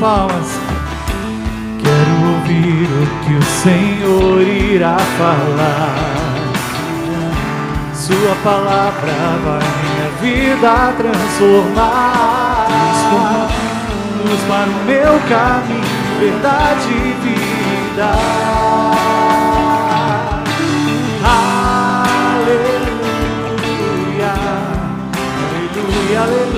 Palmas. Quero ouvir o que o Senhor irá falar. Sua palavra vai minha vida transformar. Luz para o meu caminho, verdade e vida. Aleluia, aleluia, aleluia,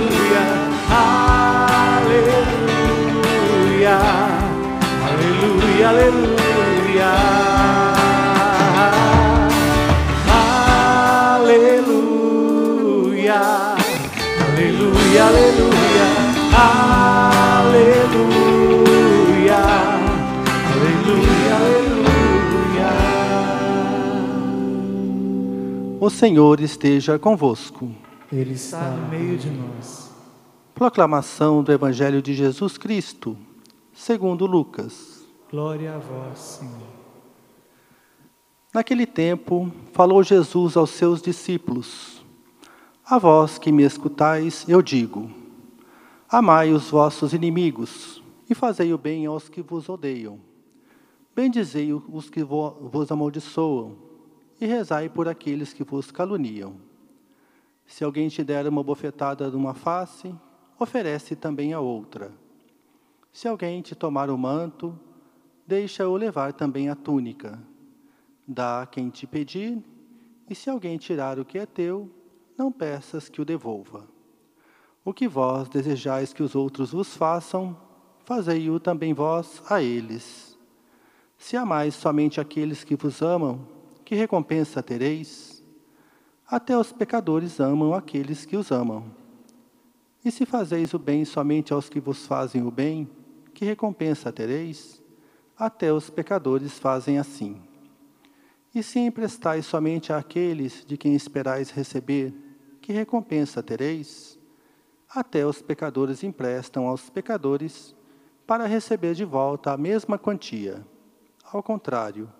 O Senhor esteja convosco. Ele está no meio de nós. Proclamação do Evangelho de Jesus Cristo, segundo Lucas. Glória a vós, Senhor. Naquele tempo, falou Jesus aos seus discípulos: A vós que me escutais, eu digo: Amai os vossos inimigos e fazei o bem aos que vos odeiam. Bendizei os que vo- vos amaldiçoam e rezai por aqueles que vos caluniam. Se alguém te der uma bofetada numa face, oferece também a outra. Se alguém te tomar o manto, deixa-o levar também a túnica. Dá a quem te pedir, e se alguém tirar o que é teu, não peças que o devolva. O que vós desejais que os outros vos façam, fazei-o também vós a eles. Se amais somente aqueles que vos amam, que recompensa tereis? Até os pecadores amam aqueles que os amam. E se fazeis o bem somente aos que vos fazem o bem, que recompensa tereis? Até os pecadores fazem assim. E se emprestais somente àqueles de quem esperais receber, que recompensa tereis? Até os pecadores emprestam aos pecadores para receber de volta a mesma quantia. Ao contrário,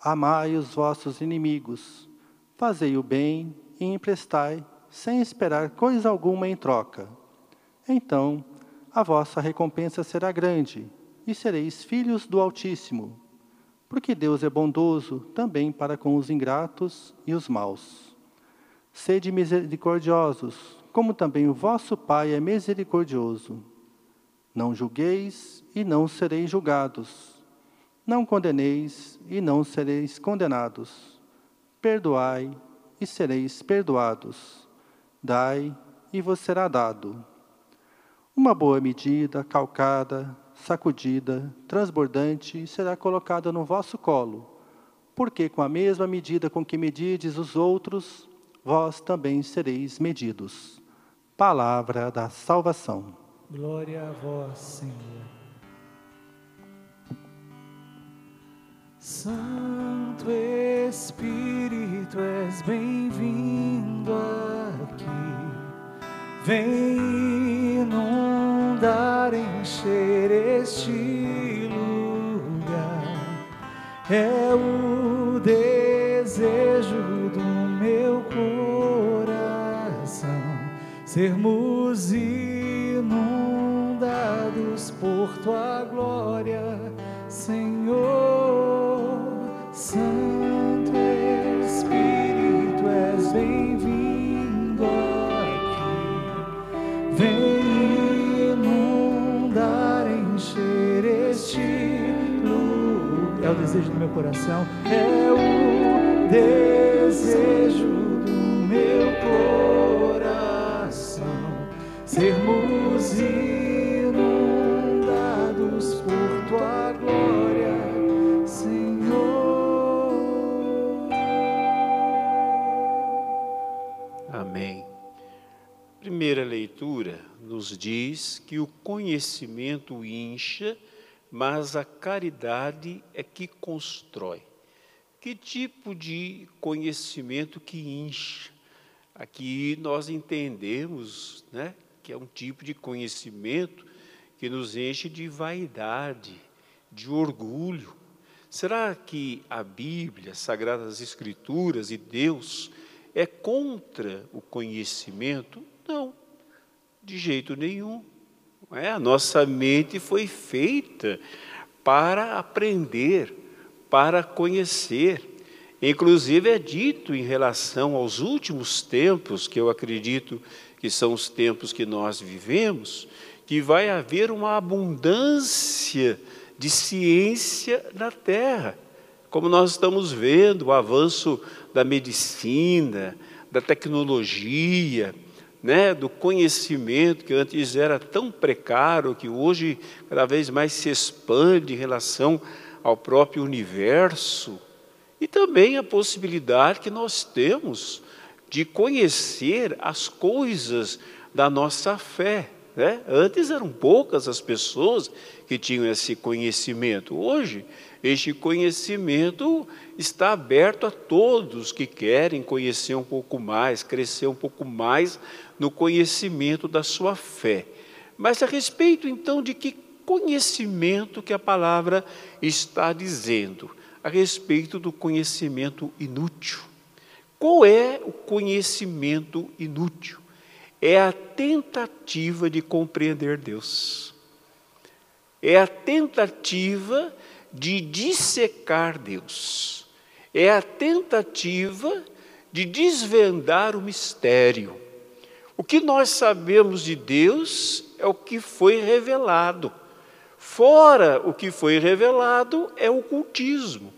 amai os vossos inimigos, fazei o bem e emprestai sem esperar coisa alguma em troca. Então, a vossa recompensa será grande e sereis filhos do Altíssimo porque Deus é bondoso também para com os ingratos e os maus. Sede misericordiosos, como também o vosso Pai é misericordioso. Não julgueis e não sereis julgados. Não condeneis e não sereis condenados. Perdoai e sereis perdoados. Dai e vos será dado. Uma boa medida, calcada, sacudida, transbordante, será colocada no vosso colo, porque com a mesma medida com que medides os outros, vós também sereis medidos. Palavra da salvação. Glória a vós, Senhor. Santo Espírito, és bem-vindo aqui. Vem inundar, encher este lugar. É o desejo do meu coração sermos inundados por tua glória, Senhor. Desejo do meu coração, é o desejo do meu coração. Sermos inundados por tua glória, Senhor. Amém. Primeira leitura nos diz que o conhecimento incha, mas a caridade é que constrói. Que tipo de conhecimento que incha? Aqui nós entendemos né, que é um tipo de conhecimento que nos enche de vaidade, de orgulho. Será que a Bíblia, as Sagradas Escrituras e Deus é contra o conhecimento? Não, de jeito nenhum. É? A nossa mente foi feita para aprender, para conhecer. Inclusive é dito em relação aos últimos tempos, que eu acredito que são os tempos que nós vivemos, que vai haver uma abundância de ciência na Terra. Como nós estamos vendo, o avanço da medicina, da tecnologia, né, do conhecimento que antes era tão precário, que hoje cada vez mais se expande em relação ao próprio universo, e também a possibilidade que nós temos de conhecer as coisas da nossa fé. Né? Antes eram poucas as pessoas que tinham esse conhecimento. Hoje, este conhecimento está aberto a todos que querem conhecer um pouco mais, crescer um pouco mais no conhecimento da sua fé. Mas a respeito então de que conhecimento que a palavra está dizendo? A respeito do conhecimento inútil. Qual é o conhecimento inútil? É a tentativa de compreender Deus. É a tentativa de dissecar Deus. É a tentativa de desvendar o mistério. O que nós sabemos de Deus é o que foi revelado. Fora o que foi revelado é o cultismo.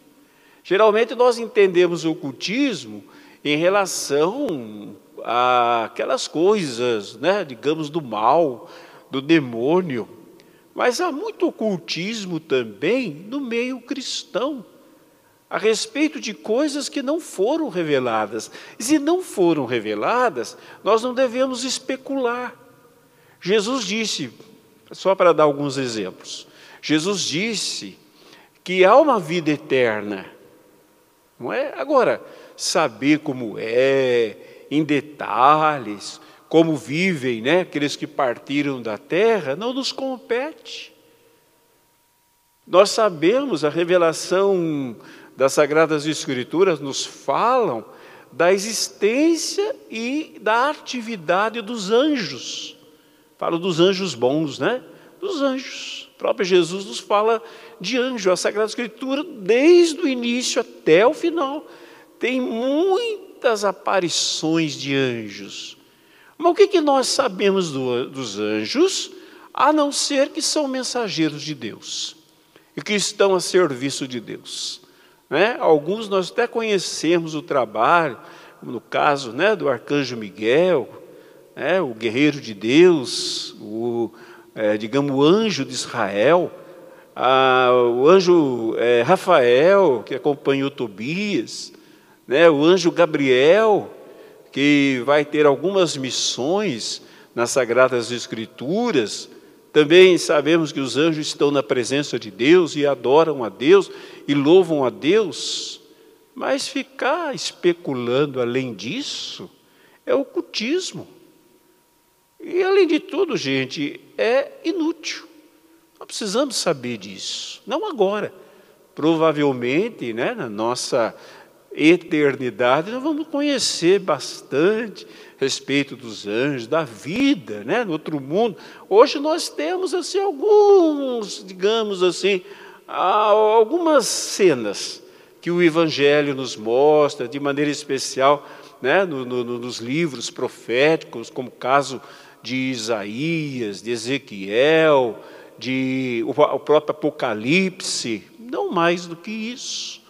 Geralmente nós entendemos o cultismo em relação àquelas coisas, né, digamos, do mal, do demônio. Mas há muito ocultismo também no meio cristão, a respeito de coisas que não foram reveladas. E se não foram reveladas, nós não devemos especular. Jesus disse, só para dar alguns exemplos, Jesus disse que há uma vida eterna, não é? Agora, saber como é, em detalhes, como vivem né, aqueles que partiram da terra, não nos compete. Nós sabemos, a revelação das Sagradas Escrituras nos falam da existência e da atividade dos anjos. Falo dos anjos bons, né? Dos anjos. O próprio Jesus nos fala de anjo. A Sagrada Escritura, desde o início até o final, tem muitas aparições de anjos. Mas o que, que nós sabemos do, dos anjos, a não ser que são mensageiros de Deus e que estão a serviço de Deus? Né? Alguns nós até conhecemos o trabalho, como no caso né, do arcanjo Miguel, né, o guerreiro de Deus, o, é, digamos, o anjo de Israel, a, o anjo é, Rafael, que acompanhou Tobias, né, o anjo Gabriel, que vai ter algumas missões nas Sagradas Escrituras. Também sabemos que os anjos estão na presença de Deus e adoram a Deus e louvam a Deus, mas ficar especulando além disso é ocultismo. E além de tudo, gente, é inútil. Nós precisamos saber disso, não agora. Provavelmente, né, na nossa eternidade, nós vamos conhecer bastante a respeito dos anjos, da vida, né, no outro mundo. Hoje nós temos assim alguns, digamos assim, algumas cenas que o Evangelho nos mostra, de maneira especial, né, no, no, nos livros proféticos, como o caso de Isaías, de Ezequiel, de o, o próprio Apocalipse, não mais do que isso.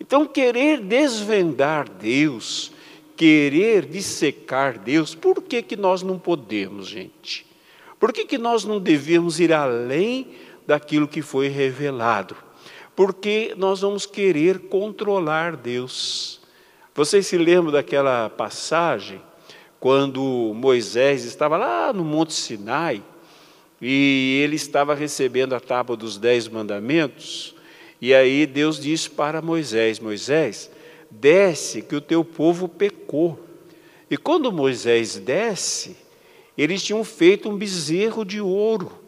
Então, querer desvendar Deus, querer dissecar Deus, por que, que nós não podemos, gente? Por que, que nós não devemos ir além daquilo que foi revelado? Porque nós vamos querer controlar Deus. Vocês se lembram daquela passagem, quando Moisés estava lá no Monte Sinai e ele estava recebendo a tábua dos dez mandamentos, e aí Deus disse para Moisés: Moisés, desce, que o teu povo pecou. E quando Moisés desce, eles tinham feito um bezerro de ouro,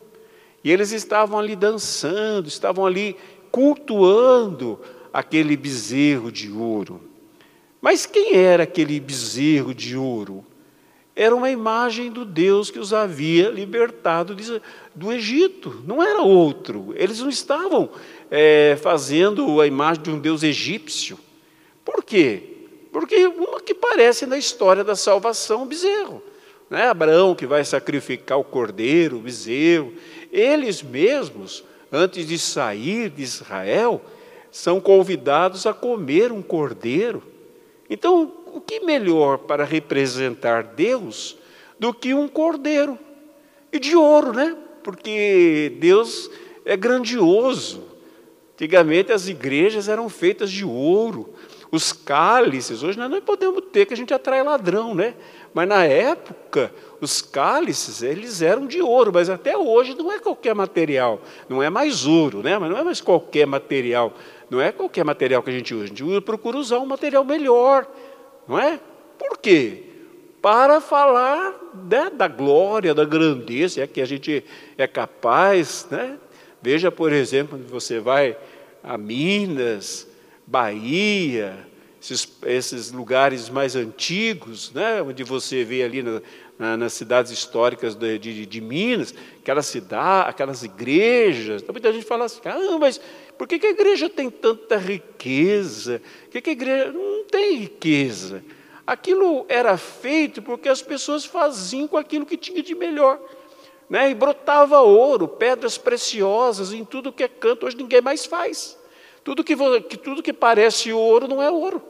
e eles estavam ali dançando, estavam ali cultuando aquele bezerro de ouro. Mas quem era aquele bezerro de ouro? Era uma imagem do Deus que os havia libertado do Egito, não era outro. Eles não estavam é, fazendo a imagem de um Deus egípcio. Por quê? Porque uma que parece na história da salvação, o bezerro. Né? Abraão que vai sacrificar o cordeiro, o bezerro. Eles mesmos, antes de sair de Israel, são convidados a comer um cordeiro. Então, o que melhor para representar Deus do que um cordeiro? E de ouro, né? Porque Deus é grandioso. Antigamente as igrejas eram feitas de ouro. Os cálices, hoje nós não podemos ter, que a gente atrai ladrão, né? Mas na época, os cálices, eles eram de ouro, mas até hoje não é qualquer material. Não é mais ouro, né? Mas não é mais qualquer material. Não é qualquer material que a gente usa. A gente procura usar um material melhor, não é? Por quê? Para falar né, da glória, da grandeza, é que a gente é capaz, né? Veja, por exemplo, quando você vai a Minas, Bahia, esses, esses lugares mais antigos, né, onde você vê ali na, na, nas cidades históricas de, de, de Minas, aquelas cidades, aquelas igrejas. Então, muita gente fala assim: ah, mas por que, que a igreja tem tanta riqueza? Por que, que a igreja não tem riqueza? Aquilo era feito porque as pessoas faziam com aquilo que tinha de melhor. Né? E brotava ouro, pedras preciosas em tudo que é canto, hoje ninguém mais faz. Tudo que, tudo que parece ouro não é ouro.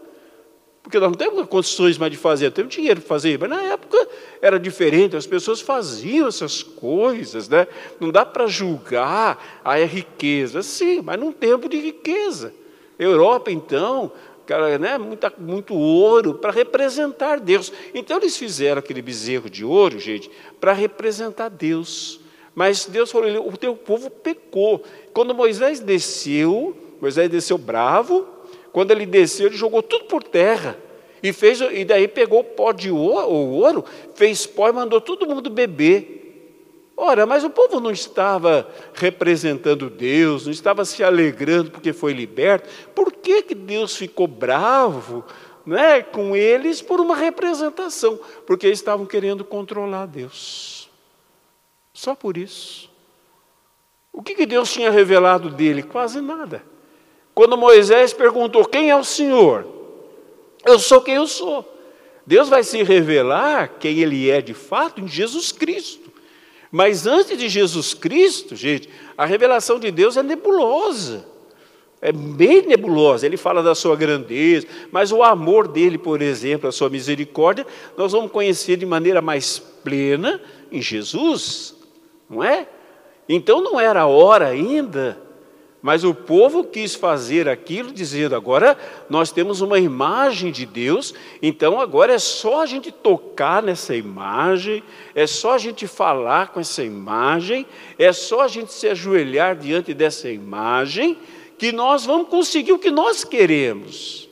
Porque nós não temos condições mais de fazer, temos dinheiro para fazer, mas na época era diferente, as pessoas faziam essas coisas, né? não dá para julgar a riqueza, sim, mas num tempo de riqueza. Europa, então, cara, né, muita, muito ouro para representar Deus. Então eles fizeram aquele bezerro de ouro, gente, para representar Deus. Mas Deus falou: o teu povo pecou. Quando Moisés desceu, Moisés desceu bravo, quando ele desceu, ele jogou tudo por terra. E, fez, e daí pegou o pó de ouro, o ouro, fez pó e mandou todo mundo beber. Ora, mas o povo não estava representando Deus, não estava se alegrando porque foi liberto. Por que, que Deus ficou bravo né, com eles por uma representação? Porque eles estavam querendo controlar Deus. Só por isso. O que, que Deus tinha revelado dele? Quase nada. Quando Moisés perguntou: Quem é o Senhor? Eu sou quem eu sou. Deus vai se revelar quem Ele é de fato em Jesus Cristo. Mas antes de Jesus Cristo, gente, a revelação de Deus é nebulosa. É bem nebulosa. Ele fala da sua grandeza, mas o amor dele, por exemplo, a sua misericórdia, nós vamos conhecer de maneira mais plena em Jesus, não é? Então não era a hora ainda mas o povo quis fazer aquilo, dizendo: agora nós temos uma imagem de Deus, então agora é só a gente tocar nessa imagem, é só a gente falar com essa imagem, é só a gente se ajoelhar diante dessa imagem, que nós vamos conseguir o que nós queremos.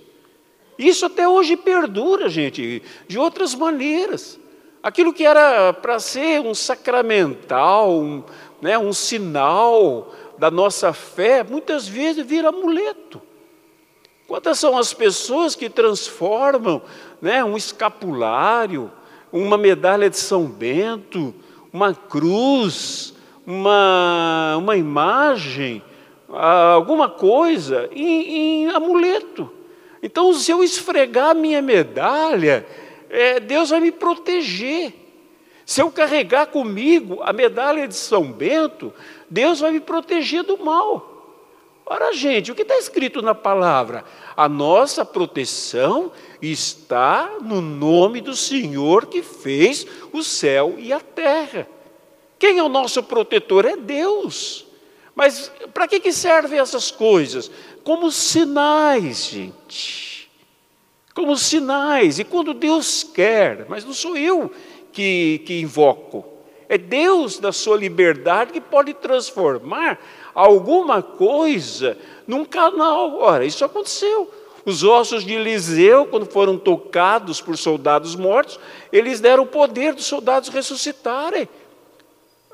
Isso até hoje perdura, gente, de outras maneiras. Aquilo que era para ser um sacramental, um, né, um sinal, da nossa fé, muitas vezes vira amuleto. Quantas são as pessoas que transformam né, um escapulário, uma medalha de São Bento, uma cruz, uma, uma imagem, alguma coisa, em, em amuleto. Então, se eu esfregar a minha medalha, é, Deus vai me proteger. Se eu carregar comigo a medalha de São Bento, Deus vai me proteger do mal. Ora, gente, o que está escrito na palavra? A nossa proteção está no nome do Senhor que fez o céu e a terra. Quem é o nosso protetor? É Deus. Mas para que, que servem essas coisas? Como sinais, gente. como sinais. E quando Deus quer, mas não sou eu que, que invoco, é Deus, da sua liberdade, que pode transformar alguma coisa num canal. Ora, isso aconteceu. Os ossos de Eliseu, quando foram tocados por soldados mortos, eles deram o poder dos soldados ressuscitarem.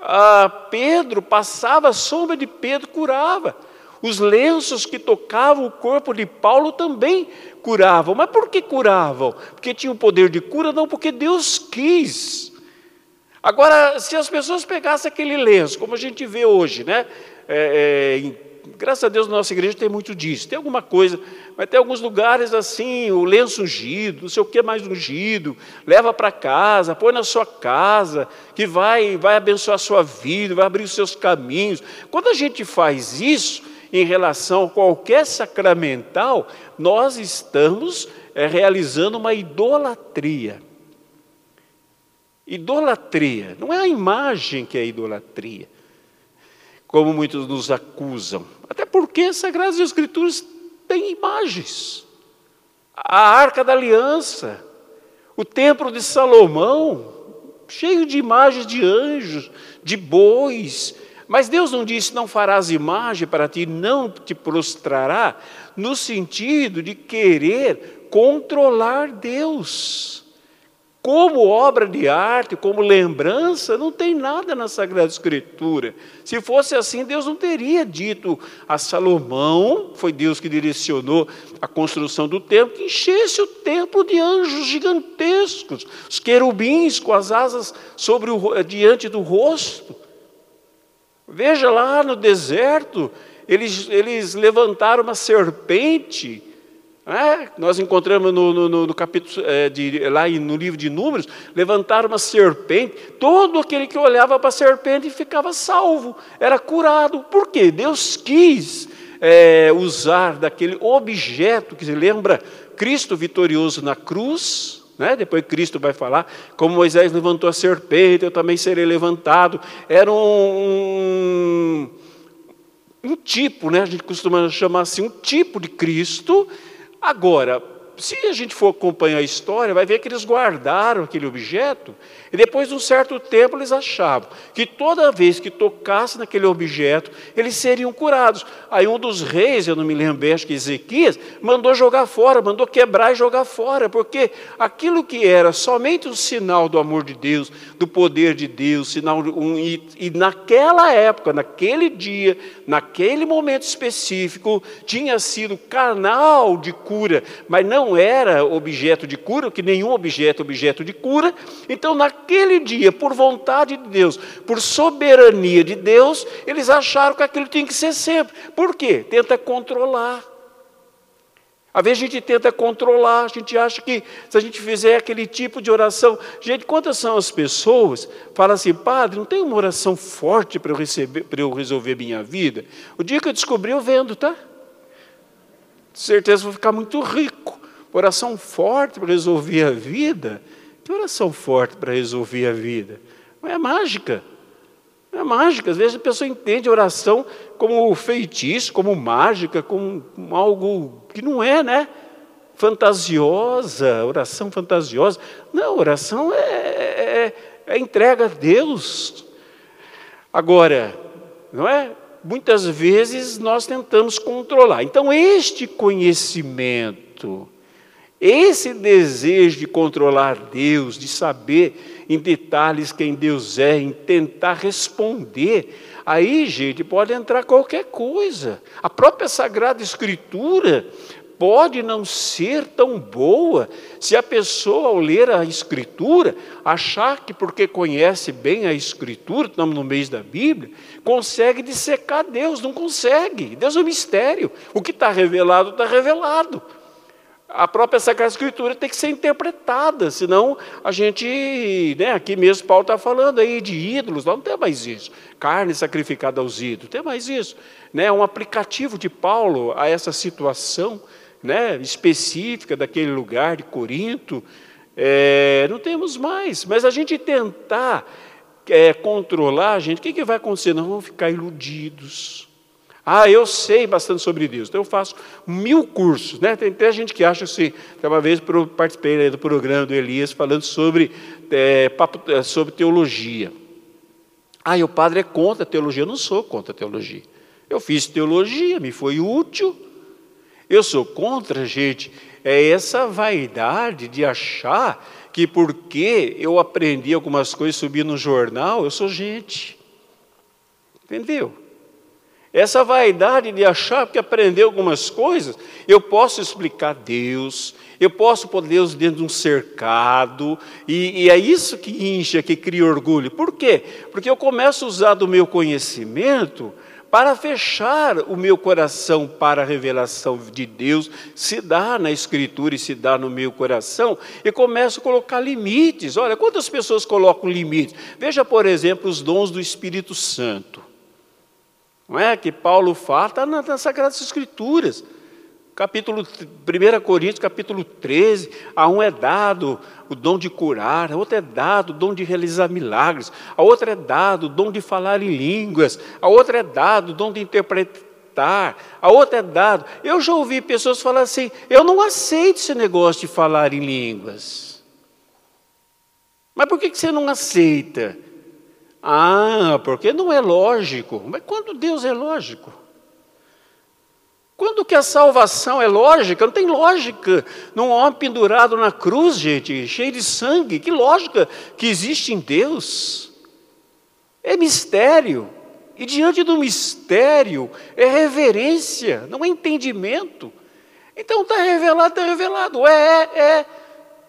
Ah, Pedro passava, a sombra de Pedro curava. Os lenços que tocavam o corpo de Paulo também curavam. Mas por que curavam? Porque tinham o poder de cura? Não, porque Deus quis. Agora, se as pessoas pegassem aquele lenço, como a gente vê hoje, né? É, é, graças a Deus na nossa igreja tem muito disso. Tem alguma coisa, mas tem alguns lugares assim, o lenço ungido, não sei o que mais ungido, leva para casa, põe na sua casa, que vai, vai abençoar a sua vida, vai abrir os seus caminhos. Quando a gente faz isso em relação a qualquer sacramental, nós estamos é, realizando uma idolatria. Idolatria, não é a imagem que é idolatria como muitos nos acusam. Até porque as Sagradas Escrituras têm imagens. A Arca da Aliança, o Templo de Salomão, cheio de imagens de anjos, de bois. Mas Deus não disse: não farás imagem para ti, não te prostrará, no sentido de querer controlar Deus como obra de arte, como lembrança, não tem nada na Sagrada Escritura. Se fosse assim, Deus não teria dito a Salomão, foi Deus que direcionou a construção do templo, que enchesse o templo de anjos gigantescos, os querubins com as asas sobre o, diante do rosto. Veja lá no deserto, eles, eles levantaram uma serpente é, nós encontramos no, no, no capítulo, é, de, lá no livro de Números, levantaram uma serpente, todo aquele que olhava para a serpente ficava salvo, era curado. Por quê? Deus quis é, usar daquele objeto que se lembra Cristo vitorioso na cruz, né? depois Cristo vai falar, como Moisés levantou a serpente, eu também serei levantado. Era um, um, um tipo, né? a gente costuma chamar assim, um tipo de Cristo Agora, se a gente for acompanhar a história, vai ver que eles guardaram aquele objeto e depois de um certo tempo eles achavam que toda vez que tocasse naquele objeto, eles seriam curados. Aí um dos reis, eu não me lembro bem, acho que Ezequias, mandou jogar fora, mandou quebrar e jogar fora, porque aquilo que era somente um sinal do amor de Deus, do poder de Deus, sinal um, e, e naquela época, naquele dia, naquele momento específico, tinha sido canal de cura, mas não era objeto de cura, que nenhum objeto é objeto de cura. Então, naquele dia, por vontade de Deus, por soberania de Deus, eles acharam que aquilo tinha que ser sempre. Por quê? Tenta controlar. Às vezes a gente tenta controlar, a gente acha que se a gente fizer aquele tipo de oração. Gente, quantas são as pessoas falam assim, padre, não tem uma oração forte para eu, receber, para eu resolver minha vida? O dia que eu descobri, eu vendo, tá? Certeza vou ficar muito rico. Oração forte para resolver a vida. Que oração forte para resolver a vida. Não é mágica. Não é mágica. Às vezes a pessoa entende a oração como feitiço, como mágica, como algo que não é, né? Fantasiosa, oração fantasiosa. Não, oração é, é, é entrega a Deus. Agora, não é? Muitas vezes nós tentamos controlar. Então, este conhecimento esse desejo de controlar Deus, de saber em detalhes quem Deus é, em tentar responder, aí, gente, pode entrar qualquer coisa. A própria Sagrada Escritura pode não ser tão boa se a pessoa, ao ler a Escritura, achar que porque conhece bem a Escritura, estamos no mês da Bíblia, consegue dissecar Deus. Não consegue. Deus é um mistério. O que está revelado, está revelado a própria Sagrada Escritura tem que ser interpretada, senão a gente, né, aqui mesmo Paulo está falando aí de ídolos, não tem mais isso, carne sacrificada aos ídolos, tem mais isso, né, um aplicativo de Paulo a essa situação, né, específica daquele lugar de Corinto, é, não temos mais, mas a gente tentar é, controlar, gente, o que, que vai acontecer? Nós vamos ficar iludidos, Ah, eu sei bastante sobre Deus, então eu faço mil cursos. Né? Tem até gente que acha assim. Uma vez eu participei do programa do Elias falando sobre, é, papo, é, sobre teologia. Ah, e o padre é contra a teologia. Eu não sou contra a teologia. Eu fiz teologia, me foi útil. Eu sou contra, gente, é essa vaidade de achar que porque eu aprendi algumas coisas, subi no jornal, eu sou gente. Entendeu? Essa vaidade de achar que aprendeu algumas coisas, eu posso explicar Deus, eu posso pôr Deus dentro de um cercado, e, e, é isso que incha, que cria orgulho. Por quê? Porque eu começo a usar do meu conhecimento para fechar o meu coração para a revelação de Deus, se dá na Escritura e se dá no meu coração, e começo a colocar limites. Olha, quantas pessoas colocam limites? Veja, por exemplo, os dons do Espírito Santo. Não é que Paulo fala, está nas Sagradas Escrituras. Capítulo 1 Coríntios, capítulo 13, a um é dado o dom de curar, a outra é dado o dom de realizar milagres, a outra é dado o dom de falar em línguas, a outra é dado o dom de interpretar, a outra é dado. Eu já ouvi pessoas falar assim: eu não aceito esse negócio de falar em línguas. Mas por que você não aceita? Ah, porque não é lógico. Mas quando Deus é lógico? Quando que a salvação é lógica? Não tem lógica. Num homem pendurado na cruz, gente, cheio de sangue. Que lógica que existe em Deus? É mistério. E diante do mistério é reverência, não é entendimento. Então está revelado, está revelado. É, é, é.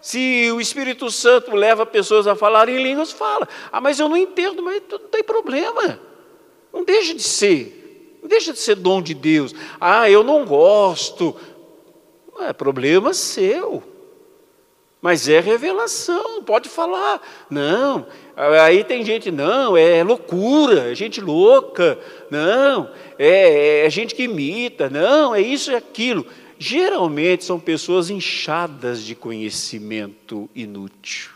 Se o Espírito Santo leva pessoas a falar em línguas, fala. Ah, mas eu não entendo, mas não tem problema. Não deixa de ser. Não deixa de ser dom de Deus. Ah, eu não gosto. É problema seu. Mas é revelação, pode falar. Não, aí tem gente, não, é loucura, é gente louca. Não, é, é gente que imita. Não, é isso e aquilo geralmente são pessoas inchadas de conhecimento inútil.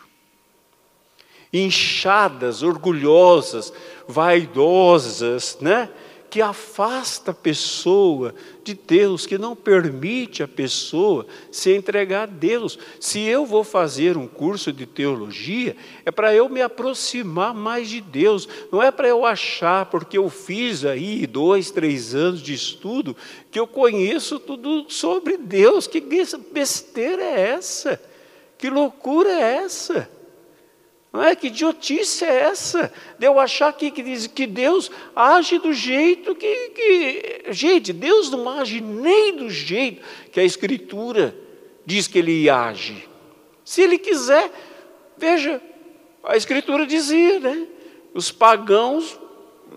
Inchadas, orgulhosas, vaidosas, né? Que afasta a pessoa de Deus, que não permite a pessoa se entregar a Deus. Se eu vou fazer um curso de teologia, é para eu me aproximar mais de Deus, não é para eu achar, porque eu fiz aí dois, três anos de estudo, que eu conheço tudo sobre Deus. Que besteira é essa? Que loucura é essa? Não é? Que idiotice é essa? De eu achar que, que, que Deus age do jeito que, que. Gente, Deus não age nem do jeito que a Escritura diz que ele age. Se ele quiser, veja, a Escritura dizia, né? Os pagãos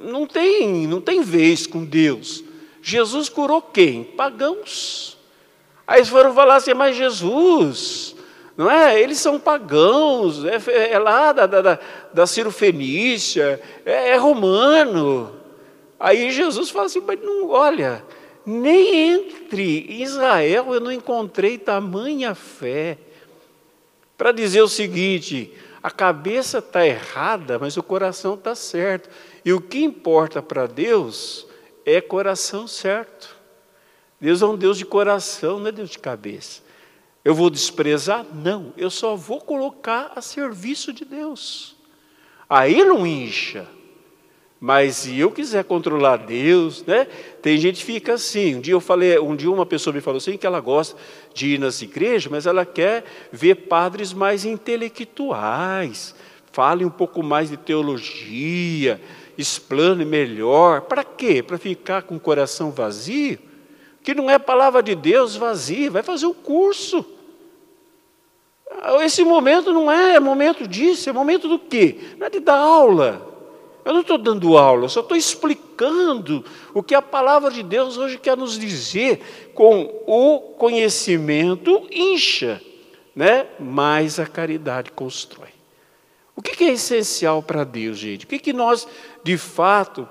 não têm, não têm vez com Deus. Jesus curou quem? Pagãos. Aí eles foram falar assim, mas Jesus, não é? Eles são pagãos, é, é lá da, da, da Ciro Fenícia, é, é, romano. Aí Jesus fala assim, mas não, olha, nem entre Israel eu não encontrei tamanha fé. Para dizer o seguinte, a cabeça está errada, mas o coração está certo. E o que importa para Deus é coração certo. Deus é um Deus de coração, não é Deus de cabeça. Eu vou desprezar? Não, eu só vou colocar a serviço de Deus. Aí não incha. Mas se eu quiser controlar Deus, né? Tem gente que fica assim. Um dia eu falei, um dia uma pessoa me falou assim que ela gosta de ir nas igrejas, mas ela quer ver padres mais intelectuais, falem um pouco mais de teologia, explane melhor. Para quê? Para ficar com o coração vazio? Que não é palavra de Deus vazia, vai fazer o curso. Esse momento não é momento disso, é momento do quê? Não é de dar aula. Eu não estou dando aula, eu só estou explicando o que a palavra de Deus hoje quer nos dizer com o conhecimento incha, né? mas a caridade constrói. O que é essencial para Deus, gente? O que nós, de fato,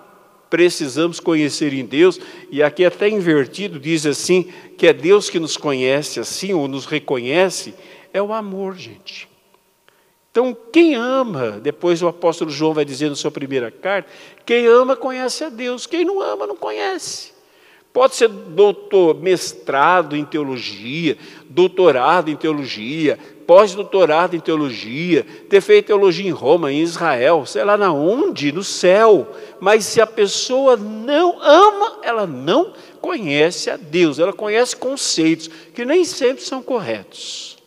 precisamos conhecer em Deus, e aqui até invertido diz assim, que é Deus que nos conhece assim, ou nos reconhece, é o amor, gente. Então, quem ama, depois o apóstolo João vai dizer na sua primeira carta, quem ama conhece a Deus, quem não ama não conhece. Pode ser doutor, mestrado em teologia, doutorado em teologia, pós-doutorado em teologia, ter feito teologia em Roma, em Israel, sei lá na onde, no céu. Mas se a pessoa não ama, ela não conhece a Deus, ela conhece conceitos que nem sempre são corretos.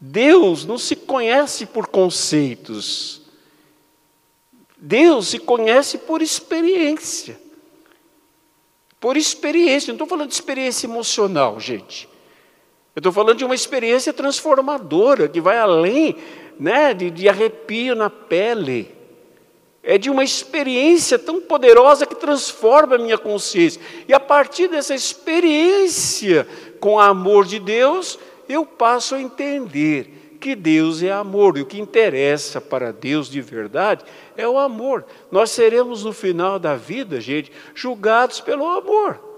Deus não se conhece por conceitos. Deus se conhece por experiência. Por experiência, não estou falando de experiência emocional, gente. Eu estou falando de uma experiência transformadora, que vai além né, de, de arrepio na pele. É de uma experiência tão poderosa que transforma a minha consciência. E a partir dessa experiência com o amor de Deus, eu passo a entender que Deus é amor. E o que interessa para Deus de verdade é o amor. Nós seremos no final da vida, gente, julgados pelo amor.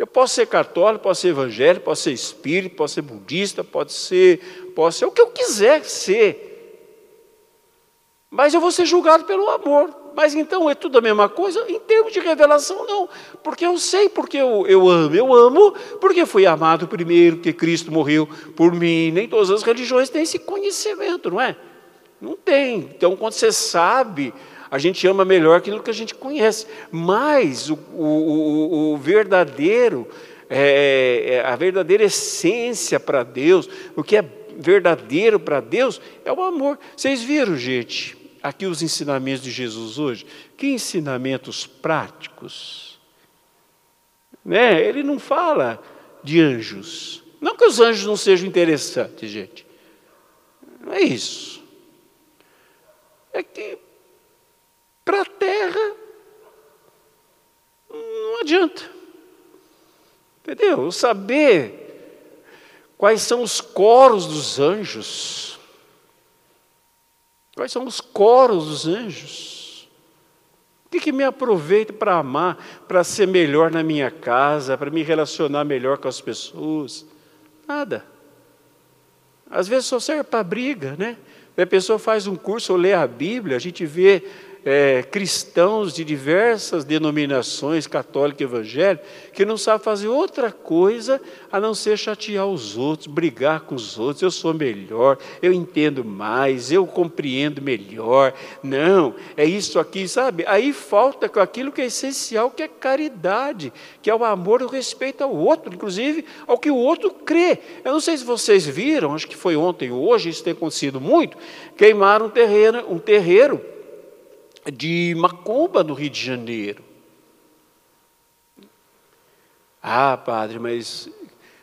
Eu posso ser católico, posso ser evangélico, posso ser espírita, posso ser budista, pode ser, posso ser o que eu quiser ser. Mas eu vou ser julgado pelo amor. Mas então é tudo a mesma coisa? Em termos de revelação, não. Porque eu sei porque eu, eu amo. Eu amo porque fui amado primeiro, que Cristo morreu por mim. Nem todas as religiões têm esse conhecimento, não é? Não tem. Então, quando você sabe, a gente ama melhor aquilo que a gente conhece. Mas o, o, o verdadeiro, é, é, a verdadeira essência para Deus, o que é verdadeiro para Deus, é o amor. Vocês viram, gente? aqui os ensinamentos de Jesus hoje, que ensinamentos práticos. Né? Ele não fala de anjos. Não que os anjos não sejam interessantes, gente. Não é isso. É que para a terra não adianta. Entendeu? Saber quais são os coros dos anjos Quais são os coros dos anjos? O que, que me aproveita para amar, para ser melhor na minha casa, para me relacionar melhor com as pessoas? Nada. Às vezes só serve para briga, né? A pessoa faz um curso ou lê a Bíblia, a gente vê é, cristãos de diversas denominações, católica e evangélica, que não sabem fazer outra coisa a não ser chatear os outros, brigar com os outros. Eu sou melhor, eu entendo mais, eu compreendo melhor. Não, é isso aqui, sabe? Aí falta aquilo que é essencial, que é caridade, que é o amor e o respeito ao outro, inclusive ao que o outro crê. Eu não sei se vocês viram, acho que foi ontem ou hoje, isso tem acontecido muito, queimaram um terreno, um terreiro de Macumba, no Rio de Janeiro. Ah, padre, mas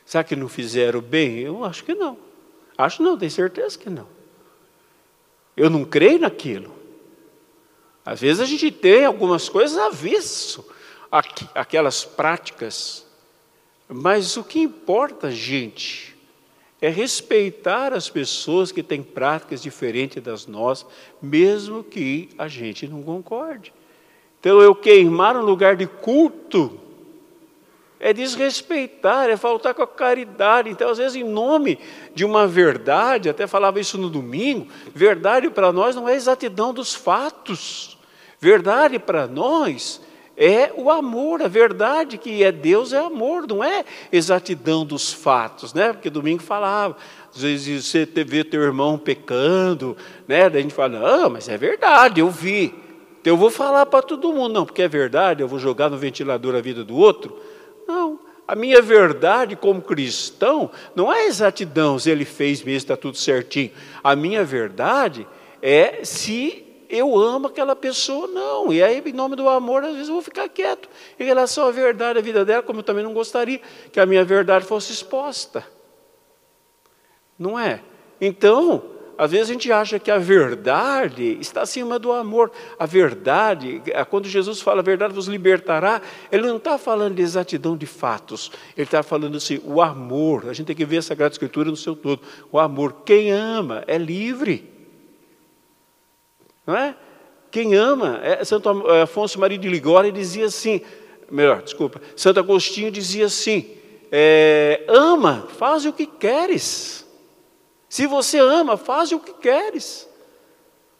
será que não fizeram bem? Eu acho que não. Acho não, tenho certeza que não. Eu não creio naquilo. Às vezes a gente tem algumas coisas avesso aquelas práticas. Mas o que importa, gente, é respeitar as pessoas que têm práticas diferentes das nossas, mesmo que a gente não concorde. Então, eu queimar um lugar de culto é desrespeitar, é faltar com a caridade. Então, às vezes, em nome de uma verdade, até falava isso no domingo, verdade para nós não é exatidão dos fatos. Verdade para nós é o amor, a verdade que é Deus é amor, não é exatidão dos fatos, né? Porque domingo falava, às vezes você vê teu irmão pecando, né? Daí a gente fala, ah, mas é verdade, eu vi. Então eu vou falar para todo mundo, não, porque é verdade, eu vou jogar no ventilador a vida do outro. Não, a minha verdade como cristão não é exatidão se ele fez mesmo, está tudo certinho. A minha verdade é se eu amo aquela pessoa, não. E aí, em nome do amor, às vezes eu vou ficar quieto em relação à verdade da vida dela, como eu também não gostaria que a minha verdade fosse exposta. Não é? Então, às vezes a gente acha que a verdade está acima do amor. A verdade, é, quando Jesus fala a verdade vos libertará, ele não está falando de exatidão de fatos, ele está falando assim, o amor. A gente tem que ver a Sagrada Escritura no seu todo. O amor, quem ama é livre. Não é? Quem ama, é, Santo é, Afonso Maria de Ligório dizia assim, melhor, desculpa, Santo Agostinho dizia assim, é, ama, faz o que queres. Se você ama, faz o que queres.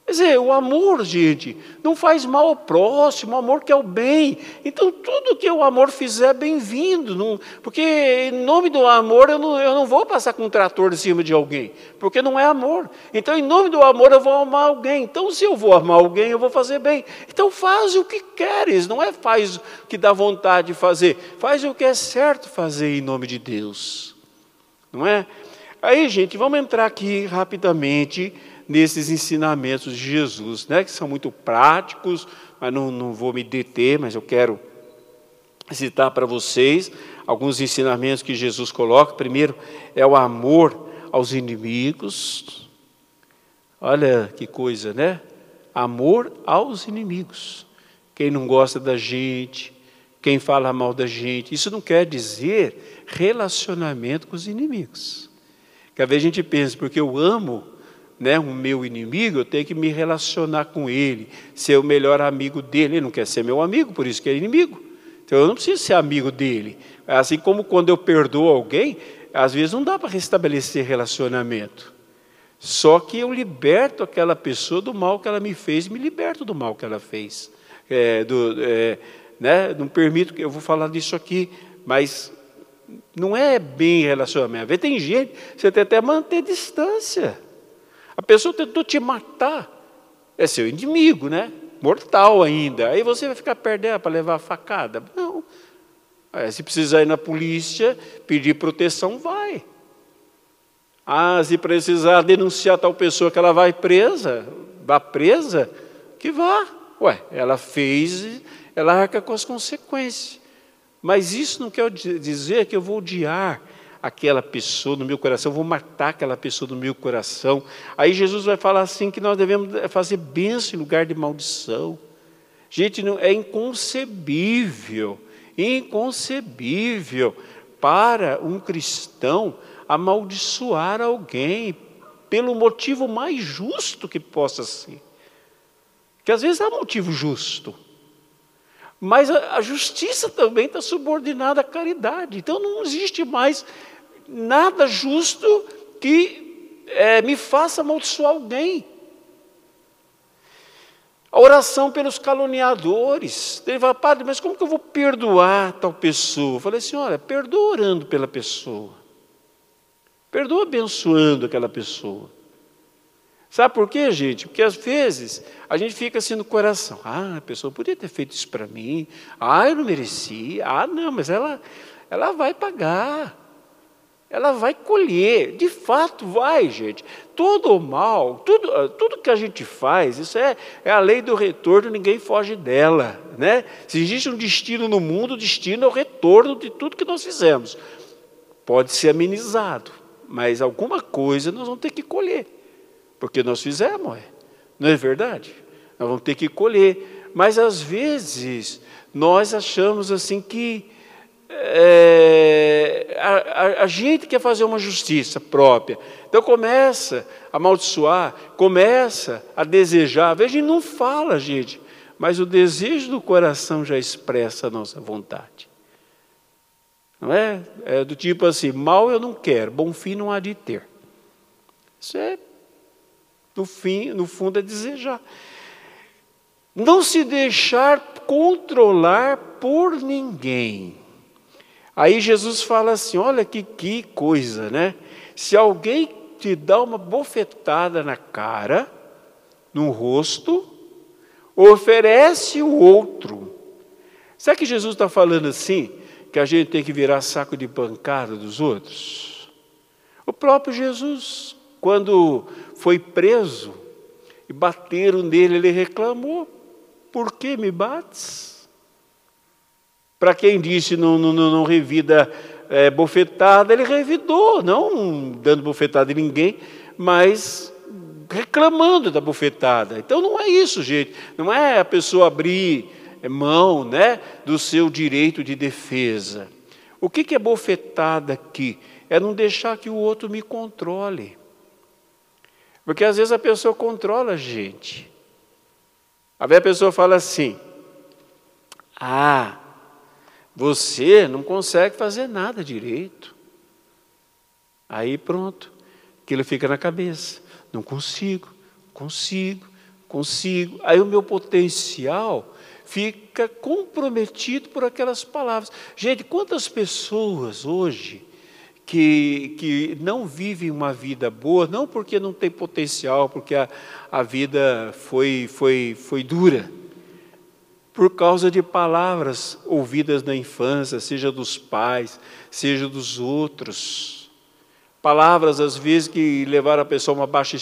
Quer dizer, o amor, gente, não faz mal ao próximo, o amor quer o bem. Então, tudo que o amor fizer é bem-vindo. Porque, em nome do amor, eu não, eu não vou passar com um trator em cima de alguém, porque não é amor. Então, em nome do amor, eu vou amar alguém. Então, se eu vou amar alguém, eu vou fazer bem. Então, faz o que queres, não é faz o que dá vontade de fazer, faz o que é certo fazer em nome de Deus. Não é? Aí, gente, vamos entrar aqui rapidamente nesses ensinamentos de Jesus, né, que são muito práticos, mas não, não vou me deter, mas eu quero citar para vocês alguns ensinamentos que Jesus coloca. Primeiro é o amor aos inimigos. Olha que coisa, né? Amor aos inimigos. Quem não gosta da gente, quem fala mal da gente, isso não quer dizer relacionamento com os inimigos. Que às vezes a gente pensa, porque eu amo né, o meu inimigo, eu tenho que me relacionar com ele, ser o melhor amigo dele. Ele não quer ser meu amigo, por isso que é inimigo. Então eu não preciso ser amigo dele. Assim como quando eu perdoo alguém, às vezes não dá para restabelecer relacionamento. Só que eu liberto aquela pessoa do mal que ela me fez me liberto do mal que ela fez. É, do, é, né, não permito que eu vou falar disso aqui, mas não é bem relacionamento. Tem gente, você tem até manter distância. A pessoa tentou te matar, é seu inimigo, né? Mortal ainda. Aí você vai ficar perto dela para levar a facada? Não. Se precisar ir na polícia, pedir proteção, vai. Ah, se precisar denunciar tal pessoa que ela vai presa, vá presa, que vá. Ué, ela fez, ela arca com as consequências. Mas isso não quer dizer que eu vou odiar aquela pessoa no meu coração, vou matar aquela pessoa no meu coração. Aí Jesus vai falar assim que nós devemos fazer bênção em lugar de maldição. Gente, não, é inconcebível, inconcebível para um cristão amaldiçoar alguém pelo motivo mais justo que possa ser. Que às vezes um motivo justo. Mas a justiça também está subordinada à caridade. Então não existe mais nada justo que é, me faça amaldiçoar alguém. A oração pelos caluniadores. Ele fala, padre, mas como que eu vou perdoar tal pessoa? Eu falei assim: olha, perdoa orando pela pessoa. Perdoa abençoando aquela pessoa. Sabe por quê, gente? Porque às vezes a gente fica assim no coração: ah, a pessoa podia ter feito isso para mim, ah, eu não merecia, ah, não, mas ela, ela vai pagar ela vai colher, de fato vai, gente. Todo o mal, tudo, ah, tudo que a gente faz, isso é, é a lei do retorno, ninguém foge dela. Né? Se existe um destino no mundo, o destino é o retorno de tudo que nós fizemos. Pode ser amenizado, mas alguma coisa nós vamos ter que colher, porque nós fizemos, não é verdade? Nós vamos ter que colher. Mas às vezes nós achamos assim que é, a, a, a, gente quer fazer uma justiça própria. Então começa a amaldiçoar, começa a desejar. Veja, não fala, gente, mas o desejo do coração já expressa a nossa vontade. Não é? É do tipo assim: mal eu não quero, bom fim não há de ter. Isso é, no, fim, no fundo, é desejar. Não se deixar controlar por ninguém. Aí Jesus fala assim: olha que, que coisa, né? Se alguém te dá uma bofetada na cara, no rosto, oferece o outro. Será que Jesus está falando assim? Que a gente tem que virar saco de pancada dos outros? O próprio Jesus, quando foi preso e bateram nele, ele reclamou: Por que me bates? Para quem disse não, não, não revida é, bofetada, ele revidou, não dando bofetada em ninguém, mas reclamando da bofetada. Então não é isso, gente. Não é a pessoa abrir mão né, do seu direito de defesa. O que, que é bofetada aqui? É não deixar que o outro me controle. Porque às vezes a pessoa controla a gente. A pessoa fala assim: Ah, você não consegue fazer nada direito. Aí pronto, aquilo fica na cabeça. Não consigo, consigo, consigo. Aí o meu potencial fica comprometido por aquelas palavras. Gente, quantas pessoas hoje que, que não vivem uma vida boa, não porque não tem potencial, porque a, a vida foi, foi, foi dura, por causa de palavras ouvidas na infância, seja dos pais, seja dos outros. Palavras, às vezes, que levaram a pessoa a uma, baixa,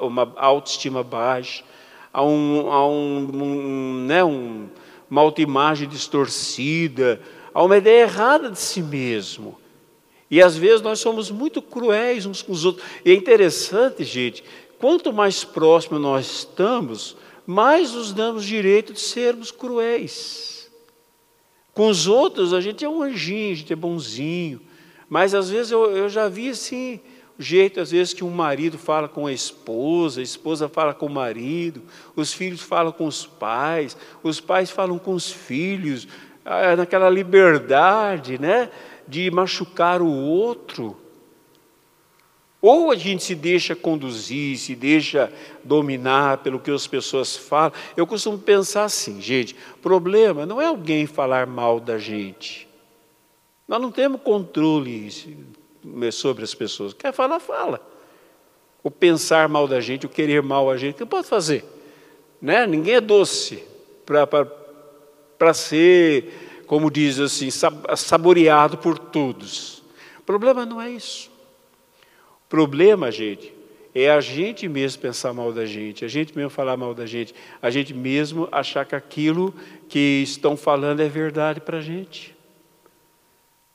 uma autoestima baixa, a, um, a um, um, né, um, uma autoimagem distorcida, a uma ideia errada de si mesmo. E às vezes nós somos muito cruéis uns com os outros. E é interessante, gente, quanto mais próximo nós estamos, mais nos damos direito de sermos cruéis. Com os outros, a gente é um anjinho, a gente é bonzinho. Mas às vezes eu, eu já vi assim, o jeito, às vezes, que um marido fala com a esposa, a esposa fala com o marido, os filhos falam com os pais, os pais falam com os filhos, ah, naquela liberdade, né? De machucar o outro. Ou a gente se deixa conduzir, se deixa dominar pelo que as pessoas falam. Eu costumo pensar assim, gente: problema não é alguém falar mal da gente. Nós não temos controle sobre as pessoas. Quer falar, fala. O pensar mal da gente, o querer mal a gente, o que pode fazer? Né? Ninguém é doce para ser, como diz assim, saboreado por todos. O problema não é isso. Problema, gente, é a gente mesmo pensar mal da gente, a gente mesmo falar mal da gente, a gente mesmo achar que aquilo que estão falando é verdade para a gente.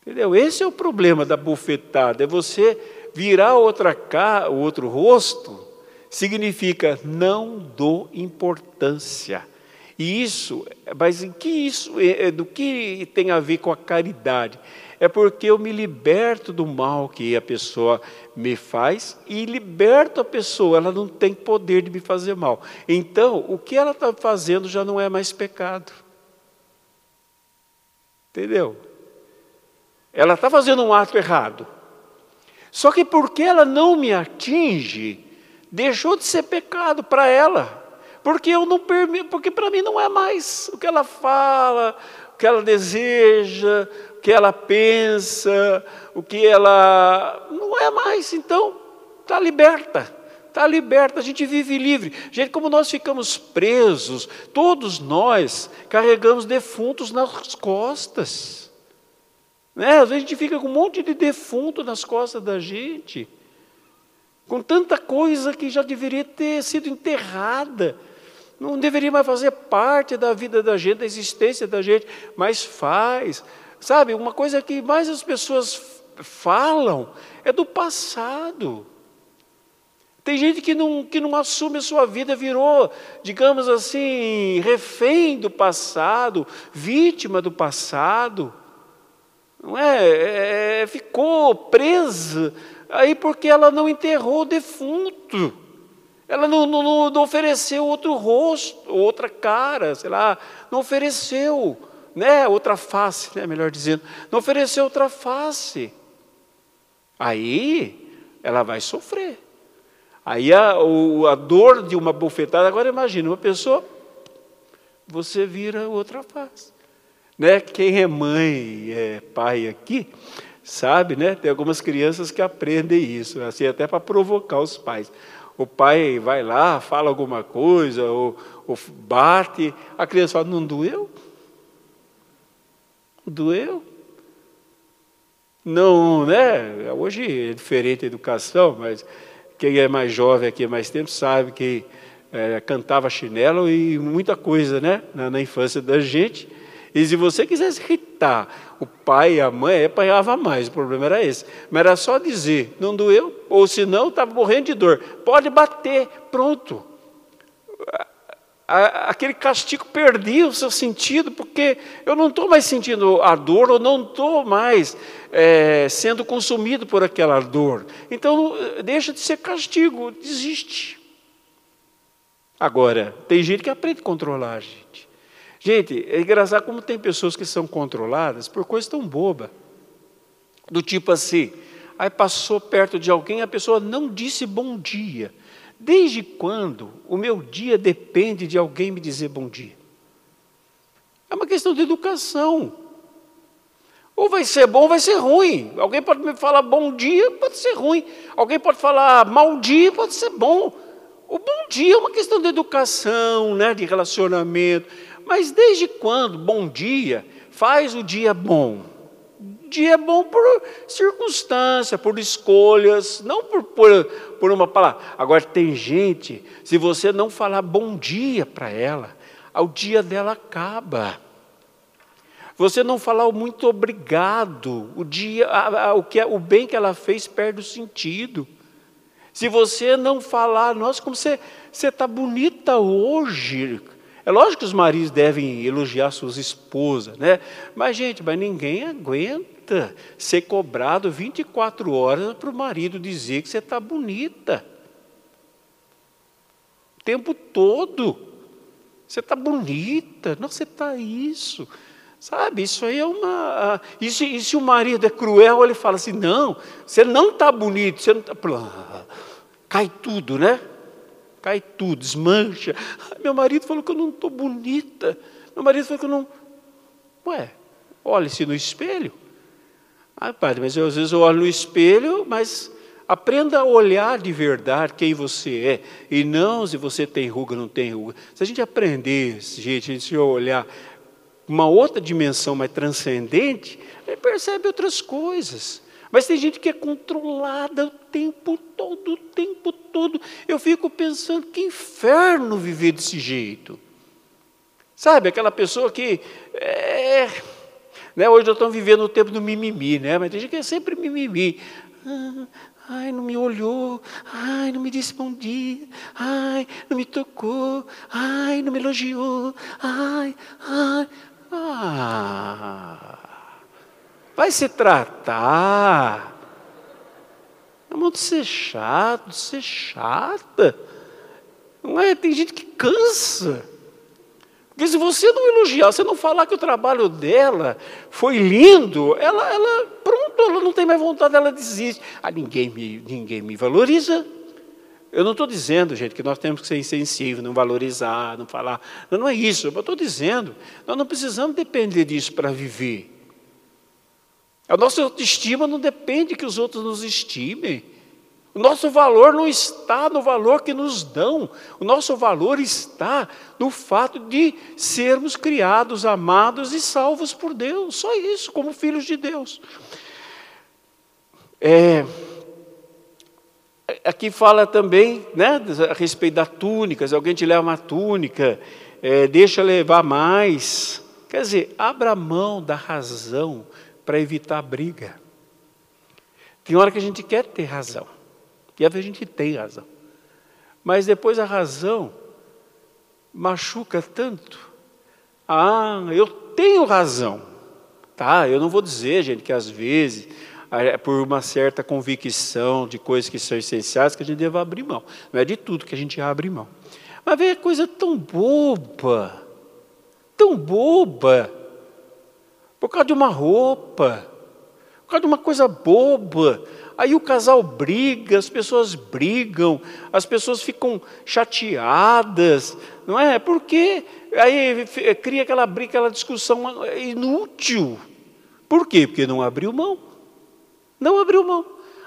Entendeu? Esse é o problema da bufetada, é você virar outra cara, outro rosto, significa não dou importância. E isso, mas em que isso, é, é, do que tem a ver com a caridade? É porque eu me liberto do mal que a pessoa me faz e liberto a pessoa, ela não tem poder de me fazer mal. Então, o que ela está fazendo já não é mais pecado. Entendeu? Ela está fazendo um ato errado. Só que porque ela não me atinge, deixou de ser pecado para ela. Porque eu não permito, porque para mim não é mais o que ela fala, o que ela deseja, que ela pensa, o que ela não é mais. Então, está liberta. Está liberta, a gente vive livre. Gente, como nós ficamos presos, todos nós carregamos defuntos nas costas. Né? Às vezes a gente fica com um monte de defunto nas costas da gente, com tanta coisa que já deveria ter sido enterrada, não deveria mais fazer parte da vida da gente, da existência da gente, mas faz. Sabe, uma coisa que mais as pessoas falam é do passado. Tem gente que não, que não assume a sua vida, virou, digamos assim, refém do passado, vítima do passado não é? é ficou presa aí porque ela não enterrou o defunto. Ela não, não, não, ofereceu outro rosto, outra cara, sei lá, não ofereceu, né, outra face, né, melhor dizendo, não ofereceu outra face. Aí ela vai sofrer. Aí a, o, a dor de uma bofetada, agora imagine, uma pessoa, você vira outra face. Né? Quem é mãe, é pai aqui, sabe, né? Tem algumas crianças que aprendem isso, assim, até para provocar os pais. O pai vai lá, fala alguma coisa, ou, ou bate, a criança fala, não doeu? Doeu? Não, né? Hoje é diferente a educação, mas quem é mais jovem aqui há mais tempo sabe que é, cantava chinelo e muita coisa, né? Na, na infância da gente. E se você quisesse irritar o pai e a mãe, apanhava mais, o problema era esse. Mas era só dizer, não doeu, ou se não, estava morrendo de dor. Pode bater, pronto. Aquele castigo perdia o seu sentido, porque eu não estou mais sentindo a dor, ou não estou mais é, sendo consumido por aquela dor. Então, deixa de ser castigo, desiste. Agora, tem gente que aprende a controlar a gente. Gente, é engraçado como tem pessoas que são controladas por coisas tão boba. Do tipo assim, aí passou perto de alguém, a pessoa não disse bom dia, Desde quando o meu dia depende de alguém me dizer bom dia? É uma questão de educação. Ou vai ser bom ou vai ser ruim. Alguém pode me falar bom dia, pode ser ruim. Alguém pode falar mal dia, pode ser bom. O bom dia é uma questão de educação, né, de relacionamento. Mas desde quando bom dia faz o dia bom? Dia bom por circunstância, por escolhas, não por, por, por uma palavra. Agora, tem gente, se você não falar bom dia para ela, o dia dela acaba. Você não falar o muito obrigado, o dia, a, a, o, que, o bem que ela fez perde o sentido. Se você não falar, nossa, como você está bonita hoje. É lógico que os maridos devem elogiar suas esposas, né? Mas, gente, mas ninguém aguenta ser cobrado 24 horas para o marido dizer que você está bonita. O tempo todo. Você está bonita. Não, você está isso. Sabe, isso aí é uma. E se, e se, o marido é cruel, ele fala assim: não, você não está bonito, você não está cai tudo, né? Cai tudo, desmancha. Meu marido falou que eu não estou bonita. Meu marido falou que eu não. Ué, olhe-se no espelho. Ah, padre, mas eu, às vezes eu olho no espelho, mas aprenda a olhar de verdade quem você é. E não se você tem ruga ou não tem ruga. Se a gente aprender, gente, a gente olhar uma outra dimensão mais transcendente, ele percebe outras coisas. Mas tem gente que é controlada o tempo todo, o tempo todo. Eu fico pensando que inferno viver desse jeito. Sabe, aquela pessoa que. É, né, hoje nós estamos vivendo o tempo do mimimi, né? Mas tem gente que é sempre mimimi. Ah, ai, não me olhou. Ai, não me disse bom dia. Ai, não me tocou. Ai, não me elogiou. Ai, ai. Ah vai se tratar. É muito ser chato, ser chata. Não é? Tem gente que cansa. Porque se você não elogiar, se não falar que o trabalho dela foi lindo, ela, ela pronto, ela não tem mais vontade, ela desiste. Ah, ninguém me, ninguém me valoriza. Eu não estou dizendo, gente, que nós temos que ser insensíveis, não valorizar, não falar. Não, não é isso. Eu estou dizendo, nós não precisamos depender disso para viver. A nossa autoestima não depende que os outros nos estimem. O nosso valor não está no valor que nos dão. O nosso valor está no fato de sermos criados, amados e salvos por Deus. Só isso, como filhos de Deus. É, aqui fala também né, a respeito da túnica. Se alguém te leva uma túnica, é, deixa levar mais. Quer dizer, abra mão da razão para evitar briga. Tem hora que a gente quer ter razão, e às vezes a gente tem razão, mas depois a razão machuca tanto. Ah, eu tenho razão, tá? Eu não vou dizer, gente, que às vezes é por uma certa convicção de coisas que são essenciais que a gente deve abrir mão. Não é de tudo que a gente abre mão. Mas vem coisa tão boba, tão boba por causa de uma roupa, por causa de uma coisa boba. Aí o casal briga, as pessoas brigam, as pessoas ficam chateadas, não é? Porque aí cria aquela briga, aquela discussão inútil. Por quê? Porque não abriu mão. Não abriu mão.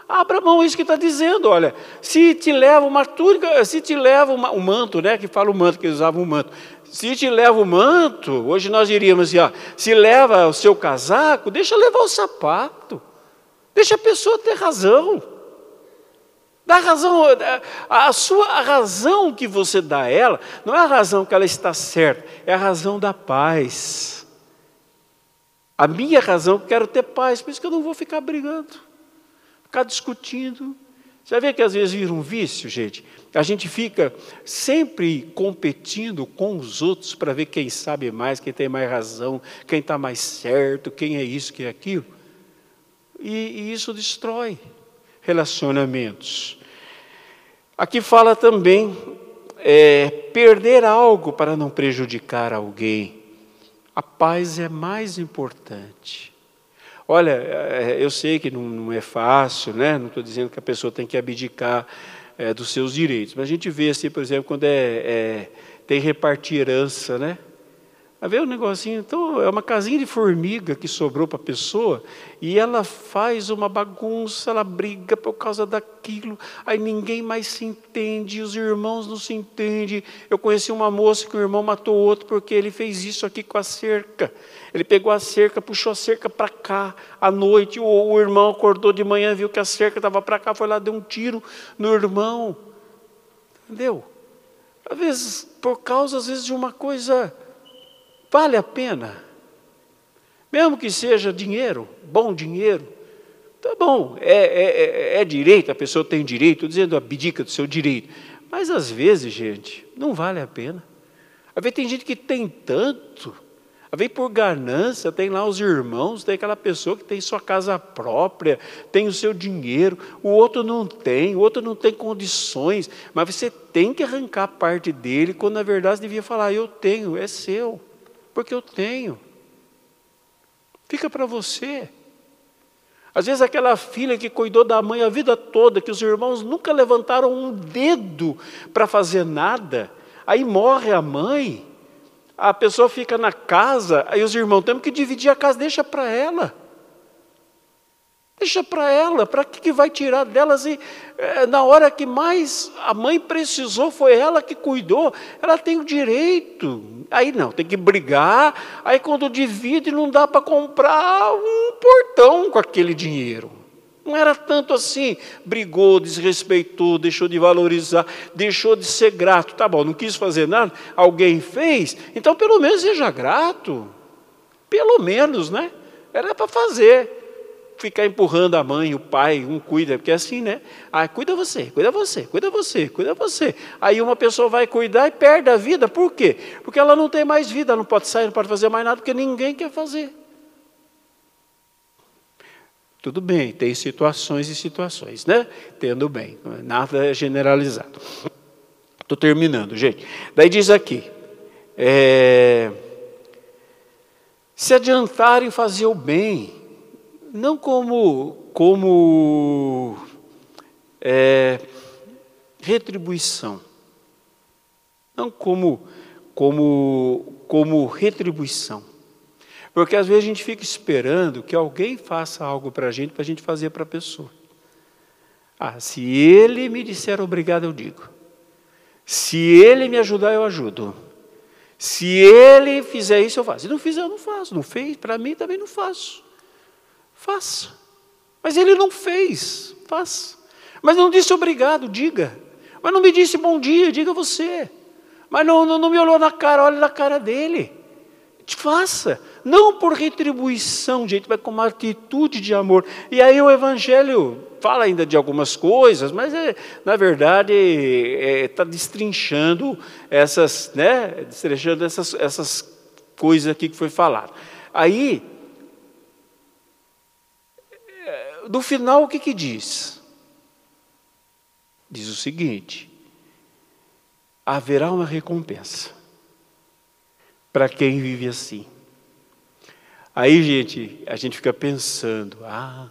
Abra mão, é isso que está dizendo, olha. Se te leva uma túnica, se te leva uma, um manto, né? Que fala o manto, que usavam o manto. Se te leva o manto, hoje nós diríamos assim, ó, se leva o seu casaco, deixa levar o sapato. Deixa a pessoa ter razão. Dá razão, a sua a razão que você dá a ela, não é a razão que ela está certa, é a razão da paz. A minha razão, eu quero ter paz, por isso que eu não vou ficar brigando, ficar discutindo. Você vê que às vezes vira um vício, gente? A gente fica sempre competindo com os outros para ver quem sabe mais, quem tem mais razão, quem está mais certo, quem é isso, quem é aquilo. E, e isso destrói relacionamentos. Aqui fala também é, perder algo para não prejudicar alguém. A paz é mais importante. Olha, é, eu sei que não, não é fácil, né? não estou dizendo que a pessoa tem que abdicar é, dos seus direitos. Mas a gente vê assim, por exemplo, quando é, é tem repartir herança, né? Aí vê um negocinho, então é uma casinha de formiga que sobrou para a pessoa e ela faz uma bagunça, ela briga por causa daquilo, aí ninguém mais se entende, os irmãos não se entendem. Eu conheci uma moça que o irmão matou outro porque ele fez isso aqui com a cerca. Ele pegou a cerca, puxou a cerca para cá. À noite, o, o, irmão acordou de manhã, viu que a cerca estava para cá, foi lá, deu um tiro no irmão. Entendeu? Às vezes, por causa, às vezes, de uma coisa Vale a pena? Mesmo que seja dinheiro, bom dinheiro, tá bom, é, é, é, é direito, a pessoa tem direito, estou dizendo abdica do seu direito. Mas às vezes, gente, não vale a pena. Às vezes tem gente que tem tanto, às vezes por ganância, tem lá os irmãos, tem aquela pessoa que tem sua casa própria, tem o seu dinheiro, o outro não tem, o outro não tem condições, mas você tem que arrancar parte dele, quando na verdade você devia falar, eu tenho, é seu. Porque eu tenho. Fica para você. Às vezes aquela filha que cuidou da mãe a vida toda, que os irmãos nunca levantaram um dedo para fazer nada, aí morre a mãe, a pessoa fica na casa, aí os irmãos temos que dividir a casa, deixa para ela. Deixa para ela, para que, que vai tirar delas? E é, na hora que mais a mãe precisou, foi ela que cuidou, ela tem o direito. Aí não, tem que brigar, aí quando divide não dá para comprar um portão com aquele dinheiro. Não era tanto assim, brigou, desrespeitou, deixou de valorizar, deixou de ser grato. Tá bom, não quis fazer nada, alguém fez, então pelo menos seja grato. Pelo menos, né? Era para fazer ficar empurrando a mãe, o pai, um cuida, porque é assim, né? Ah, cuida você, cuida você, cuida você, cuida você. Aí uma pessoa vai cuidar e perde a vida, por quê? Porque ela não tem mais vida, não pode sair, não pode fazer mais nada, porque ninguém quer fazer. Tudo bem, tem situações e situações, né? Tendo bem, nada é generalizado. Estou terminando, gente. Daí diz aqui: é, se adiantarem fazer o bem, não como, como é, retribuição, não como, como, como retribuição. Porque às vezes a gente fica esperando que alguém faça algo para a gente, para a gente fazer para a pessoa. Ah, se ele me disser obrigado, eu digo. Se ele me ajudar, eu ajudo. Se ele fizer isso, eu faço. Se não fizer, eu não faço. Não fez, para mim também não faço. Faça. Mas ele não fez, faça. Mas não disse obrigado, diga. Mas não me disse bom dia, diga você. Mas não, não, não me olhou na cara, olhe na cara dele. Faça. Não por retribuição, gente, mas com uma atitude de amor. E aí o Evangelho fala ainda de algumas coisas, mas é, na verdade está é, tá destrinchando essas, né, destrinchando essas, essas coisas aqui que foi falado. Aí do final, o que, que diz? Diz o seguinte: haverá uma recompensa para quem vive assim. Aí, gente, a gente fica pensando: ah,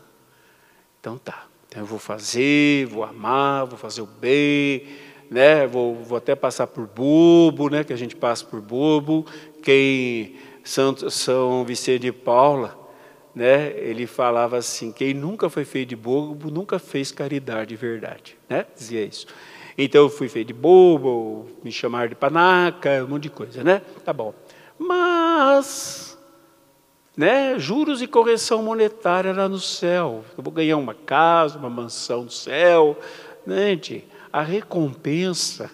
então tá, então eu vou fazer, vou amar, vou fazer o bem, né? Vou, vou até passar por bobo, né? Que a gente passa por bobo. Quem São, São Vicente de Paula né, ele falava assim: quem nunca foi feito de bobo nunca fez caridade de verdade. Né? Dizia isso. Então eu fui feito de bobo, me chamaram de panaca, um monte de coisa, né? Tá bom. Mas, né, juros e correção monetária lá no céu. Eu vou ganhar uma casa, uma mansão no céu. Né, gente? A recompensa,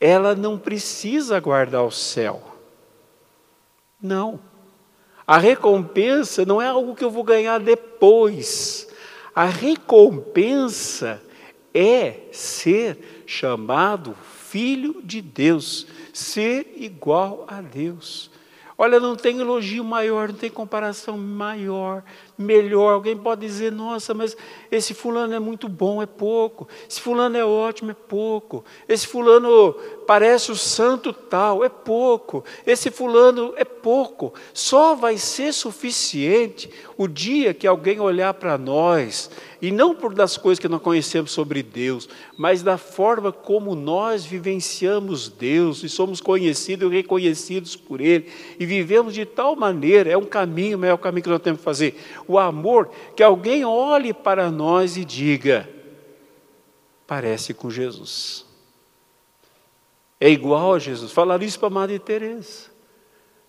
ela não precisa guardar o céu. Não. A recompensa não é algo que eu vou ganhar depois. A recompensa é ser chamado filho de Deus, ser igual a Deus. Olha, não tem elogio maior, não tem comparação maior, melhor. Alguém pode dizer, nossa, mas esse fulano é muito bom, é pouco. Esse fulano é ótimo, é pouco. Esse fulano parece o santo tal, é pouco. Esse fulano é pouco. Só vai ser suficiente o dia que alguém olhar para nós, e não por das coisas que nós conhecemos sobre Deus, mas da forma como nós vivenciamos Deus e somos conhecidos e reconhecidos por Ele, e vivemos de tal maneira, é um caminho, mas é o caminho que nós temos que fazer o amor, que alguém olhe para nós e diga: parece com Jesus. É igual a Jesus. Falaram isso para a Madre Teresa.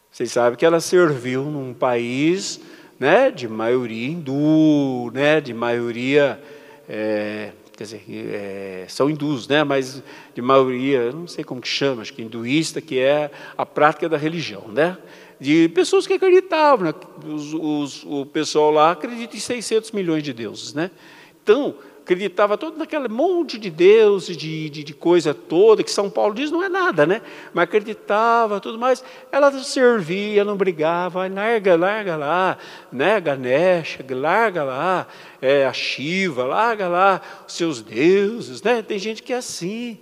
Vocês sabem que ela serviu num país né, de maioria hindu, né, de maioria, é, quer dizer, é, são hindus, né, mas de maioria, não sei como que chama, acho que hinduísta, que é a prática da religião, né, de pessoas que acreditavam, né? os, os, o pessoal lá acredita em 600 milhões de deuses, né? Então, acreditava todo naquele monte de deuses, de, de, de, coisa toda, que São Paulo diz não é nada, né? Mas acreditava, tudo mais. Ela servia, não brigava, larga, larga lá, né? Ganesha, larga lá, é, a Shiva, larga lá os seus deuses, né? Tem gente que é assim.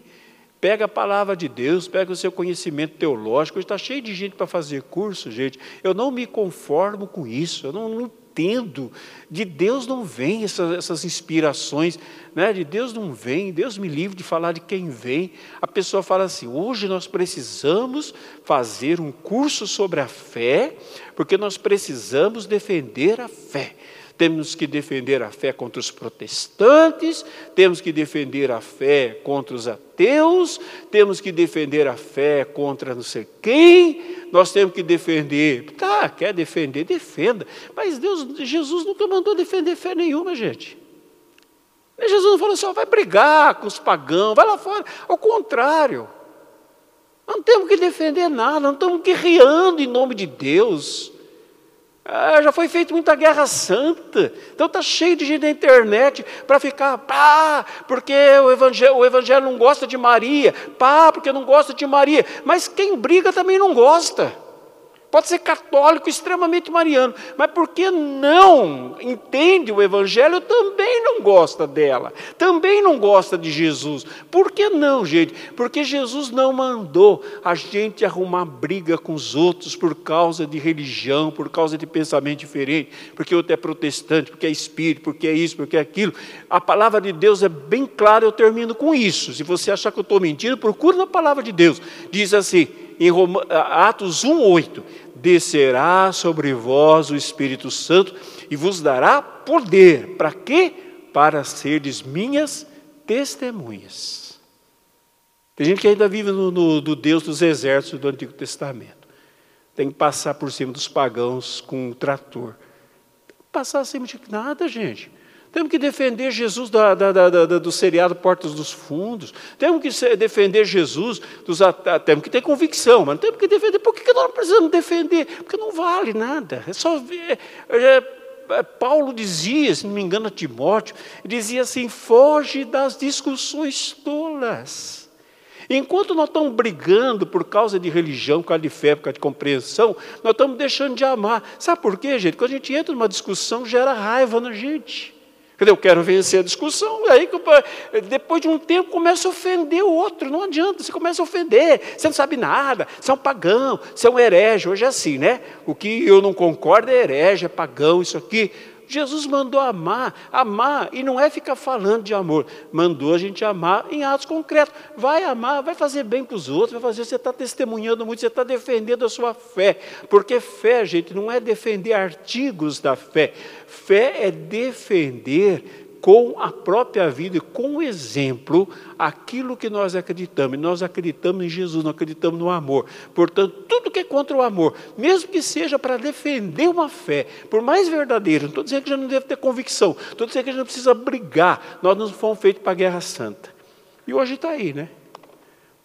Pega a palavra de Deus, pega o seu conhecimento teológico. Está cheio de gente para fazer curso, gente. Eu não me conformo com isso. Eu não, não entendo. De Deus não vem essas, essas inspirações, né? de Deus não vem. Deus me livre de falar de quem vem. A pessoa fala assim: hoje nós precisamos fazer um curso sobre a fé, porque nós precisamos defender a fé temos que defender a fé contra os protestantes, temos que defender a fé contra os ateus, temos que defender a fé contra não sei quem, nós temos que defender. Tá, quer defender, defenda. Mas Deus, Jesus nunca mandou defender fé nenhuma, gente. Jesus não falou assim, vai brigar com os pagãos, vai lá fora. Ao contrário. Não temos que defender nada, não estamos guerreando em nome de Deus. Ah, já foi feita muita guerra santa. Então está cheio de gente na internet para ficar, pá, porque o evangelho, o evangelho não gosta de Maria, pá, porque não gosta de Maria. Mas quem briga também não gosta pode ser católico, extremamente mariano, mas porque não entende o Evangelho, também não gosta dela, também não gosta de Jesus. Por que não, gente? Porque Jesus não mandou a gente arrumar briga com os outros por causa de religião, por causa de pensamento diferente, porque outro é protestante, porque é espírito, porque é isso, porque é aquilo. A palavra de Deus é bem clara, eu termino com isso. Se você achar que eu estou mentindo, procure na palavra de Deus. Diz assim, em Atos 1, 8: descerá sobre vós o Espírito Santo e vos dará poder. Para quê? Para serdes minhas testemunhas. Tem gente que ainda vive no, no, do Deus dos exércitos do Antigo Testamento. Tem que passar por cima dos pagãos com um trator. Passar acima de nada, gente. Temos que defender Jesus da, da, da, do seriado Portas dos Fundos. Temos que defender Jesus dos Temos que ter convicção, mas temos que defender. Por que nós precisamos defender? Porque não vale nada. É só ver. É, é, Paulo dizia, se não me engano, a Timóteo, dizia assim: foge das discussões tolas. Enquanto nós estamos brigando por causa de religião, por causa de fé, por causa de compreensão, nós estamos deixando de amar. Sabe por quê, gente? Quando a gente entra numa discussão, gera raiva na gente. Eu quero vencer a discussão. Aí, depois de um tempo, começa a ofender o outro. Não adianta, você começa a ofender. Você não sabe nada, você é um pagão, você é um herege. Hoje é assim, né? O que eu não concordo é herege, é pagão, isso aqui. Jesus mandou amar, amar, e não é ficar falando de amor, mandou a gente amar em atos concretos. Vai amar, vai fazer bem para os outros, vai fazer, você está testemunhando muito, você está defendendo a sua fé, porque fé, gente, não é defender artigos da fé, fé é defender com a própria vida e com o exemplo aquilo que nós acreditamos. Nós acreditamos em Jesus, nós acreditamos no amor. Portanto, tudo que é contra o amor, mesmo que seja para defender uma fé, por mais verdadeira, não estou dizendo que já não deve ter convicção, estou dizendo que a gente não precisa brigar, nós não fomos feitos para a guerra santa. E hoje está aí, né?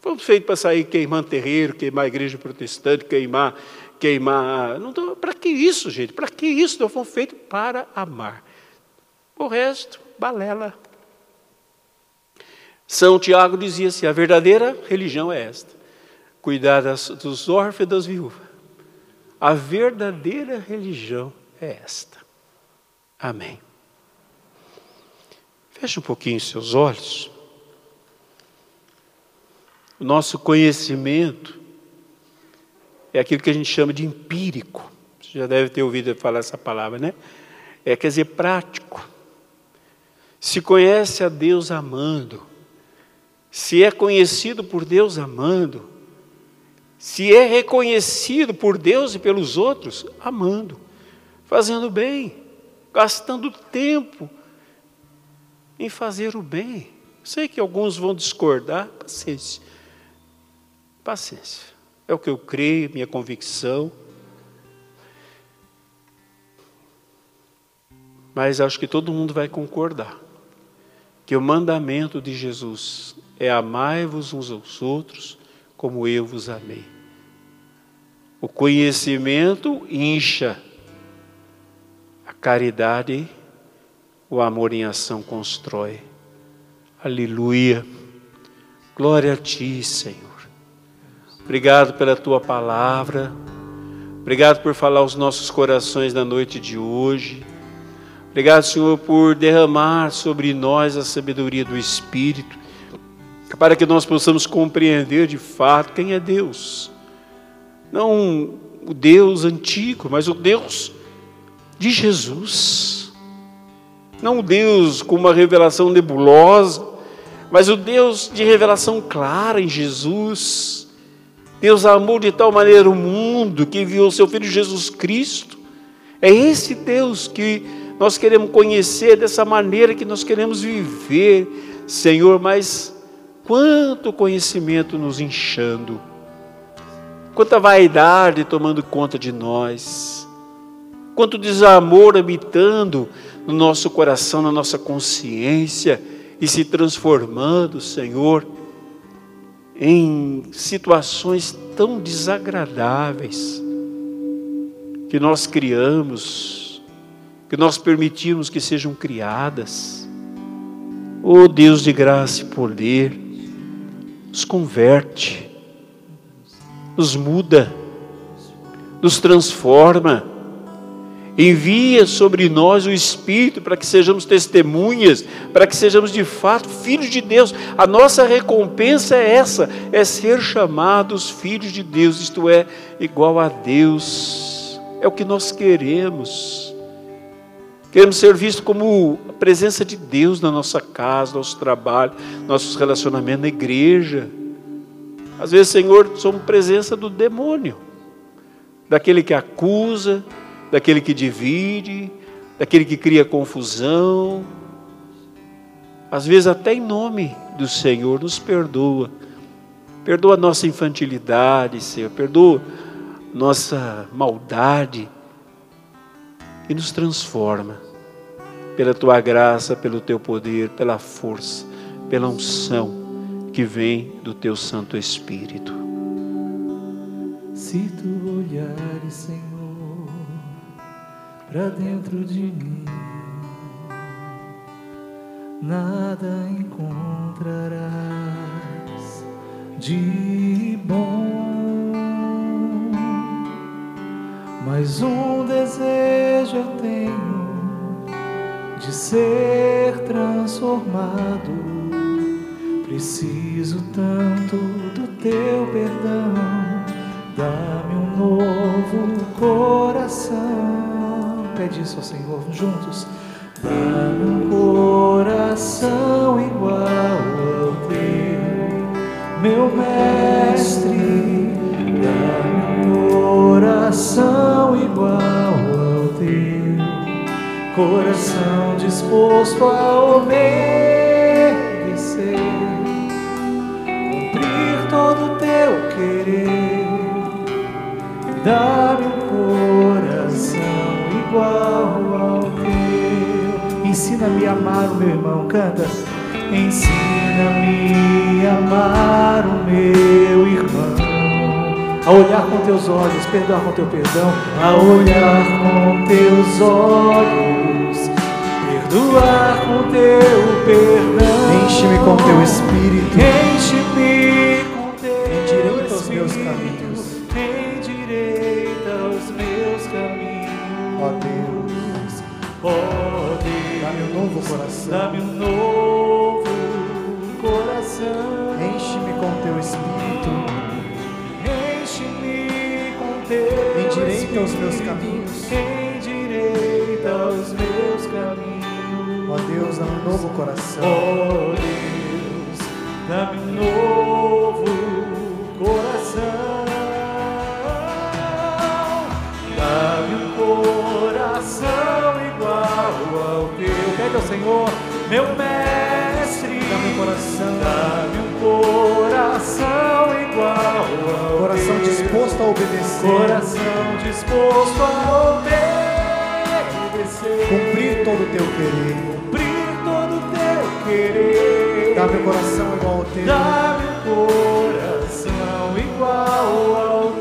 Fomos feitos para sair queimando terreiro, queimar igreja protestante, queimar, queimar. Para que isso, gente? Para que isso? Nós fomos feitos para amar. O resto, balela. São Tiago dizia assim: a verdadeira religião é esta: cuidar das, dos órfãos e das viúvas. A verdadeira religião é esta. Amém. Feche um pouquinho seus olhos. O nosso conhecimento é aquilo que a gente chama de empírico. Você já deve ter ouvido falar essa palavra, né? É, quer dizer, prático. Se conhece a Deus amando, se é conhecido por Deus amando, se é reconhecido por Deus e pelos outros, amando, fazendo bem, gastando tempo em fazer o bem. Sei que alguns vão discordar, paciência. Paciência. É o que eu creio, minha convicção. Mas acho que todo mundo vai concordar que o mandamento de Jesus é amai-vos uns aos outros como eu vos amei. O conhecimento incha, a caridade, o amor em ação constrói. Aleluia. Glória a ti, Senhor. Obrigado pela tua palavra. Obrigado por falar aos nossos corações na noite de hoje. Obrigado, Senhor, por derramar sobre nós a sabedoria do Espírito, para que nós possamos compreender de fato quem é Deus. Não o Deus antigo, mas o Deus de Jesus. Não o Deus com uma revelação nebulosa, mas o Deus de revelação clara em Jesus. Deus amou de tal maneira o mundo que enviou seu Filho Jesus Cristo. É esse Deus que nós queremos conhecer dessa maneira que nós queremos viver, Senhor, mas quanto conhecimento nos inchando, quanta vaidade tomando conta de nós, quanto desamor habitando no nosso coração, na nossa consciência e se transformando, Senhor, em situações tão desagradáveis que nós criamos que nós permitimos que sejam criadas. Oh Deus de graça e poder, nos converte, nos muda, nos transforma, envia sobre nós o Espírito para que sejamos testemunhas, para que sejamos de fato filhos de Deus. A nossa recompensa é essa: é ser chamados filhos de Deus, isto é, igual a Deus. É o que nós queremos. Queremos ser vistos como a presença de Deus na nossa casa, nosso trabalho, nossos relacionamentos na igreja. Às vezes, Senhor, somos presença do demônio, daquele que acusa, daquele que divide, daquele que cria confusão. Às vezes, até em nome do Senhor, nos perdoa. Perdoa a nossa infantilidade, Senhor, perdoa nossa maldade e nos transforma pela tua graça, pelo teu poder, pela força, pela unção que vem do teu Santo Espírito. Se tu olhares, Senhor, para dentro de mim, nada encontrarás de bom Mas um desejo eu tenho de ser transformado. Preciso tanto do teu perdão. Dá-me um novo coração. Pede isso ao Senhor juntos. Dá-me um coração igual ao teu, meu mestre. Dá-me coração igual ao teu, coração disposto a obedecer, cumprir todo o teu querer, dar um coração igual ao teu. Ensina-me a amar o meu irmão, canta. Ensina-me a amar o meu a olhar com teus olhos, perdoar com teu perdão, a olhar com teus olhos, perdoar com teu perdão. Enche-me com teu espírito. Enche-me com teu Endireita os meus caminhos. Endireita os meus caminhos. Ó Deus, Oh Deus, Dá-me um novo coração. dá-me um novo coração. Enche-me com teu espírito. Endireita os meus caminhos. Endireita os meus caminhos. Ó Deus, dá-me um novo coração. Oh Deus, dá-me um novo coração. Dá-me um coração igual ao teu. Pede ao Senhor, meu mestre. Dá-me um coração. Dá-me um coração igual ao Coração teu. disposto a obedecer. Coração disposto a obedecer. Cumprir todo o teu querer. Cumprir todo o teu querer. Dá-me um coração igual ao teu. Dá-me um coração igual ao teu.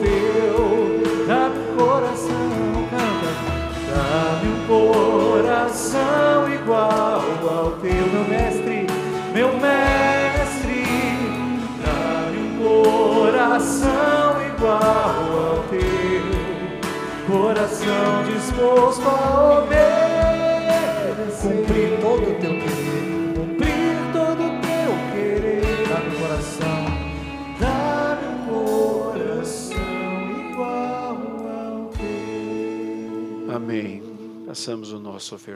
Igual ao teu. Coração disposto a obedecer. Cumprir todo o teu querer. Cumprir todo o teu querer. Dá-me coração. Dá-me coração igual ao teu. Amém. Façamos o nosso ofertório.